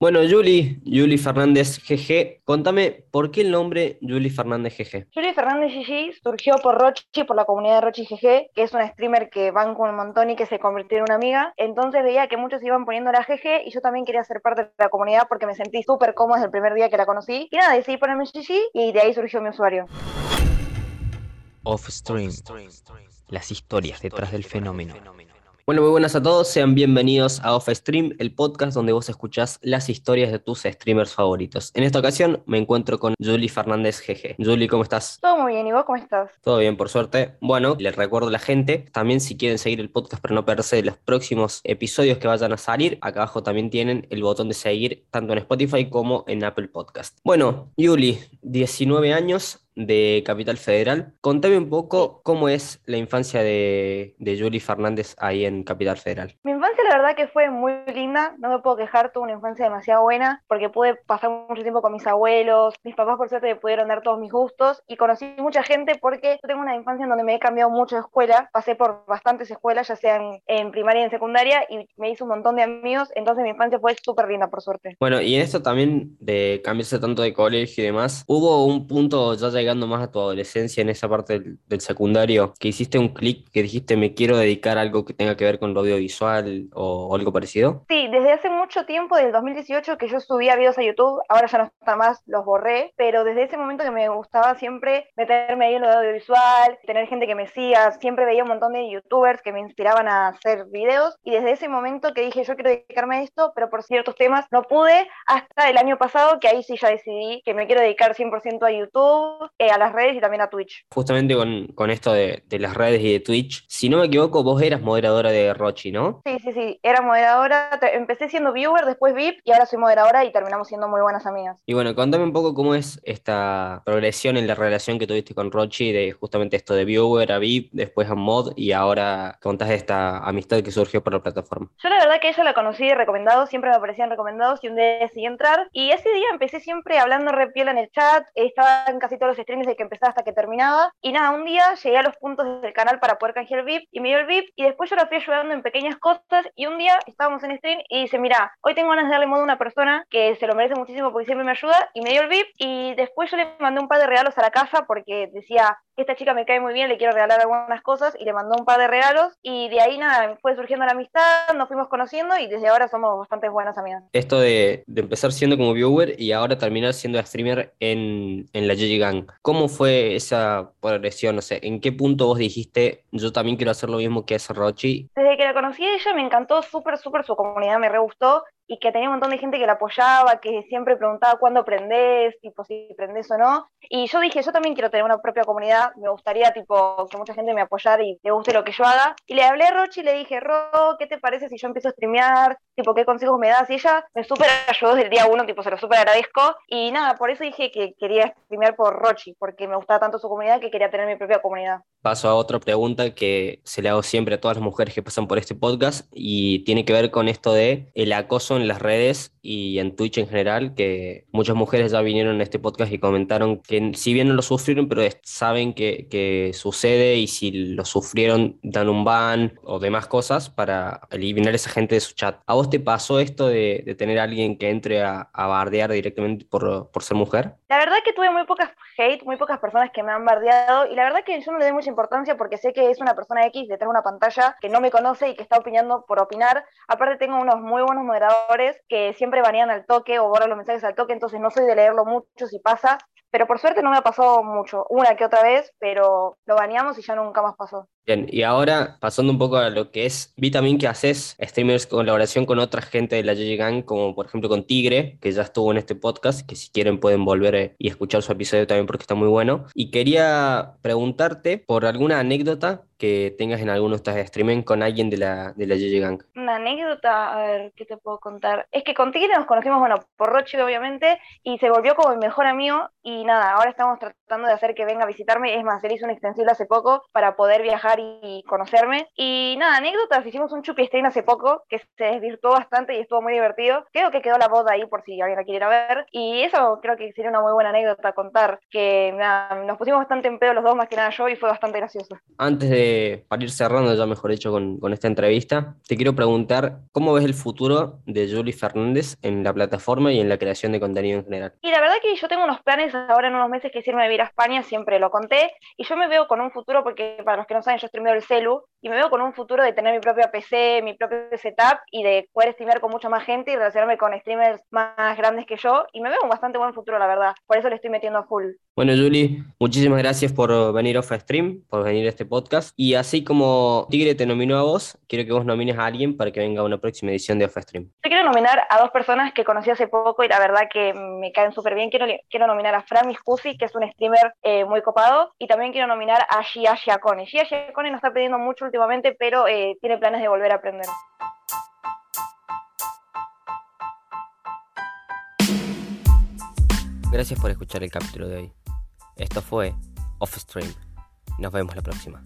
Bueno, Juli, Juli Fernández GG, contame, ¿por qué el nombre Juli Fernández GG? Juli Fernández GG surgió por Rochi, por la comunidad de Rochi GG, que es una streamer que banco un montón y que se convirtió en una amiga. Entonces veía que muchos iban poniendo la GG y yo también quería ser parte de la comunidad porque me sentí súper cómoda desde el primer día que la conocí. Y nada, decidí ponerme GG y de ahí surgió mi usuario. Off Stream, las historias detrás del fenómeno. Bueno, muy buenas a todos, sean bienvenidos a Off Stream, el podcast donde vos escuchás las historias de tus streamers favoritos. En esta ocasión me encuentro con Julie Fernández GG. Julie, ¿cómo estás? Todo muy bien, ¿y vos cómo estás? Todo bien, por suerte. Bueno, les recuerdo a la gente, también si quieren seguir el podcast para no perderse los próximos episodios que vayan a salir, acá abajo también tienen el botón de seguir tanto en Spotify como en Apple Podcast. Bueno, Julie, 19 años, de Capital Federal. Contame un poco cómo es la infancia de, de Julie Fernández ahí en Capital Federal. La verdad que fue muy linda, no me puedo quejar, tuve una infancia demasiado buena porque pude pasar mucho tiempo con mis abuelos, mis papás por suerte me pudieron dar todos mis gustos y conocí mucha gente porque yo tengo una infancia en donde me he cambiado mucho de escuela, pasé por bastantes escuelas, ya sean en primaria y en secundaria y me hice un montón de amigos, entonces mi infancia fue súper linda por suerte. Bueno, y en esto también de cambiarse tanto de colegio y demás, hubo un punto ya llegando más a tu adolescencia en esa parte del, secundario, que hiciste un clic que dijiste me quiero dedicar a algo que tenga que ver con lo audiovisual o, algo parecido? Sí, desde hace mucho tiempo, desde el 2018, que yo subía videos a YouTube, ahora ya no está más, los borré, pero desde ese momento que me gustaba siempre meterme ahí en lo de audiovisual, tener gente que me siga, siempre veía un montón de youtubers que me inspiraban a hacer videos y desde ese momento que dije yo quiero dedicarme a esto, pero por ciertos temas no pude hasta el año pasado que ahí sí ya decidí que me quiero dedicar 100% a YouTube, eh, a las redes y también a Twitch. Justamente con, con esto de, de, las redes y de Twitch, si no me equivoco, vos eras moderadora de Rochi, ¿no? Sí, sí, sí, era moderadora, empecé siendo viewer, después VIP y ahora soy moderadora y terminamos siendo muy buenas amigas. Y bueno, contame un poco cómo es esta progresión en la relación que tuviste con Rochi, de justamente esto de viewer a VIP, después a mod y ahora contás esta amistad que surgió por la plataforma. Yo la verdad que ella la conocí de recomendados, siempre me aparecían recomendados y un día decidí entrar y ese día empecé siempre hablando re piola en el chat, estaba en casi todos los streams de que empezaba hasta que terminaba. Y nada, un día llegué a los puntos del canal para poder canjear el VIP y me dio el VIP y después yo lo fui ayudando en pequeñas cosas y un día estábamos en stream y dice, mira, hoy tengo ganas de darle modo a una persona que se lo merece muchísimo porque siempre me ayuda y me dio el VIP y después yo le mandé un par de regalos a la casa porque decía, esta chica me cae muy bien, le quiero regalar algunas cosas y le mandó un par de regalos y de ahí nada, fue surgiendo la amistad, nos fuimos conociendo y desde ahora somos bastante buenas amigas. Esto de, de empezar siendo como viewer y ahora terminar siendo streamer en, en la GG Gang, ¿cómo fue esa progresión? No sé, ¿en qué punto vos dijiste yo también quiero hacer lo mismo que hace Rochi? Desde que la conocí a ella me encantó súper, súper su comunidad, me re gustó y que tenía un montón de gente que la apoyaba, que siempre preguntaba cuándo aprendes, tipo si aprendes o no. Y yo dije, yo también quiero tener una propia comunidad, me gustaría tipo que mucha gente me apoyara y le guste lo que yo haga. Y le hablé a Rochi y le dije, Ro, ¿qué te parece si yo empiezo a streamear? Tipo, ¿qué consejos me das? Y ella me súper ayudó desde el día uno, tipo, se lo súper agradezco. Y nada, por eso dije que quería streamear por Rochi, porque me gustaba tanto su comunidad que quería tener mi propia comunidad. Paso a otra pregunta que se le hago siempre a todas las mujeres que pasan por este podcast y tiene que ver con esto de el acoso en las redes y en Twitch en general, que muchas mujeres ya vinieron en este podcast y comentaron que si bien no lo sufrieron, pero saben que, que sucede y si lo sufrieron dan un ban o demás cosas para eliminar a esa gente de su chat. ¿A vos te pasó esto de, de tener a alguien que entre a, a bardear directamente por, por, ser mujer? La verdad que tuve muy pocas hate, muy pocas personas que me han bardeado y la verdad que yo no le doy mucha importancia porque sé que es una persona X detrás de una pantalla que no me conoce y que está opinando por opinar. Aparte tengo unos muy buenos moderadores que siempre banean al toque o borran los mensajes al toque, entonces no soy de leerlo mucho si pasa, pero por suerte no me ha pasado mucho, una que otra vez, pero lo baneamos y ya nunca más pasó. Bien, y ahora pasando un poco a lo que es, vi también que haces streamers colaboración con otra gente de la GG Gang, como por ejemplo con Tigre, que ya estuvo en este podcast, que si quieren pueden volver eh, y escuchar su episodio también porque está muy bueno. Y quería preguntarte por alguna anécdota que tengas en alguno de estos streaming con alguien de la, de la Gang. Una anécdota, a ver, ¿qué te puedo contar? Es que con Tigre nos conocimos, bueno, por Rochi obviamente, y se volvió como mi mejor amigo, y nada, ahora estamos tratando de hacer que venga a visitarme, es más, él hizo un extensible hace poco para poder viajar y conocerme. Y nada, anécdotas, hicimos un chupi stream hace poco que se desvirtuó bastante y estuvo muy divertido. Creo que quedó la voz ahí por si alguien la quiere ver. Y eso creo que sería una muy buena anécdota contar, que nada, nos pusimos bastante en pedo los dos, más que nada yo, y fue bastante gracioso. Antes de para ir cerrando, ya mejor con, con esta entrevista, te quiero preguntar cómo ves el futuro de Julie Fernández en la plataforma y en la creación de contenido en general. Y la verdad que yo tengo unos planes ahora en unos meses que es irme a vivir a España, siempre lo conté, y yo me veo con un futuro, porque para los que no saben, yo streameo el celu, y me veo con un futuro de tener mi propia PC, mi propio setup, y de poder streamear con mucha más gente y relacionarme con streamers más grandes que yo, y me veo un bastante buen futuro, la verdad. Por eso le estoy metiendo a full. Bueno, Julie, muchísimas gracias por venir off stream, por venir a este podcast. Y así como Tigre te nominó a vos, quiero que vos nomines a alguien para que venga a una próxima edición de off stream. Yo quiero nominar a dos personas que conocí hace poco y la verdad que me caen súper bien. Quiero, quiero nominar a Fran Miscusi, que es un streamer eh, muy copado, y también quiero nominar a Gia Giacone. Gia Giacone no está pidiendo mucho últimamente, pero eh, tiene planes de volver a aprender. Gracias por escuchar el capítulo de hoy. Esto fue Off Stream. Nos vemos la próxima.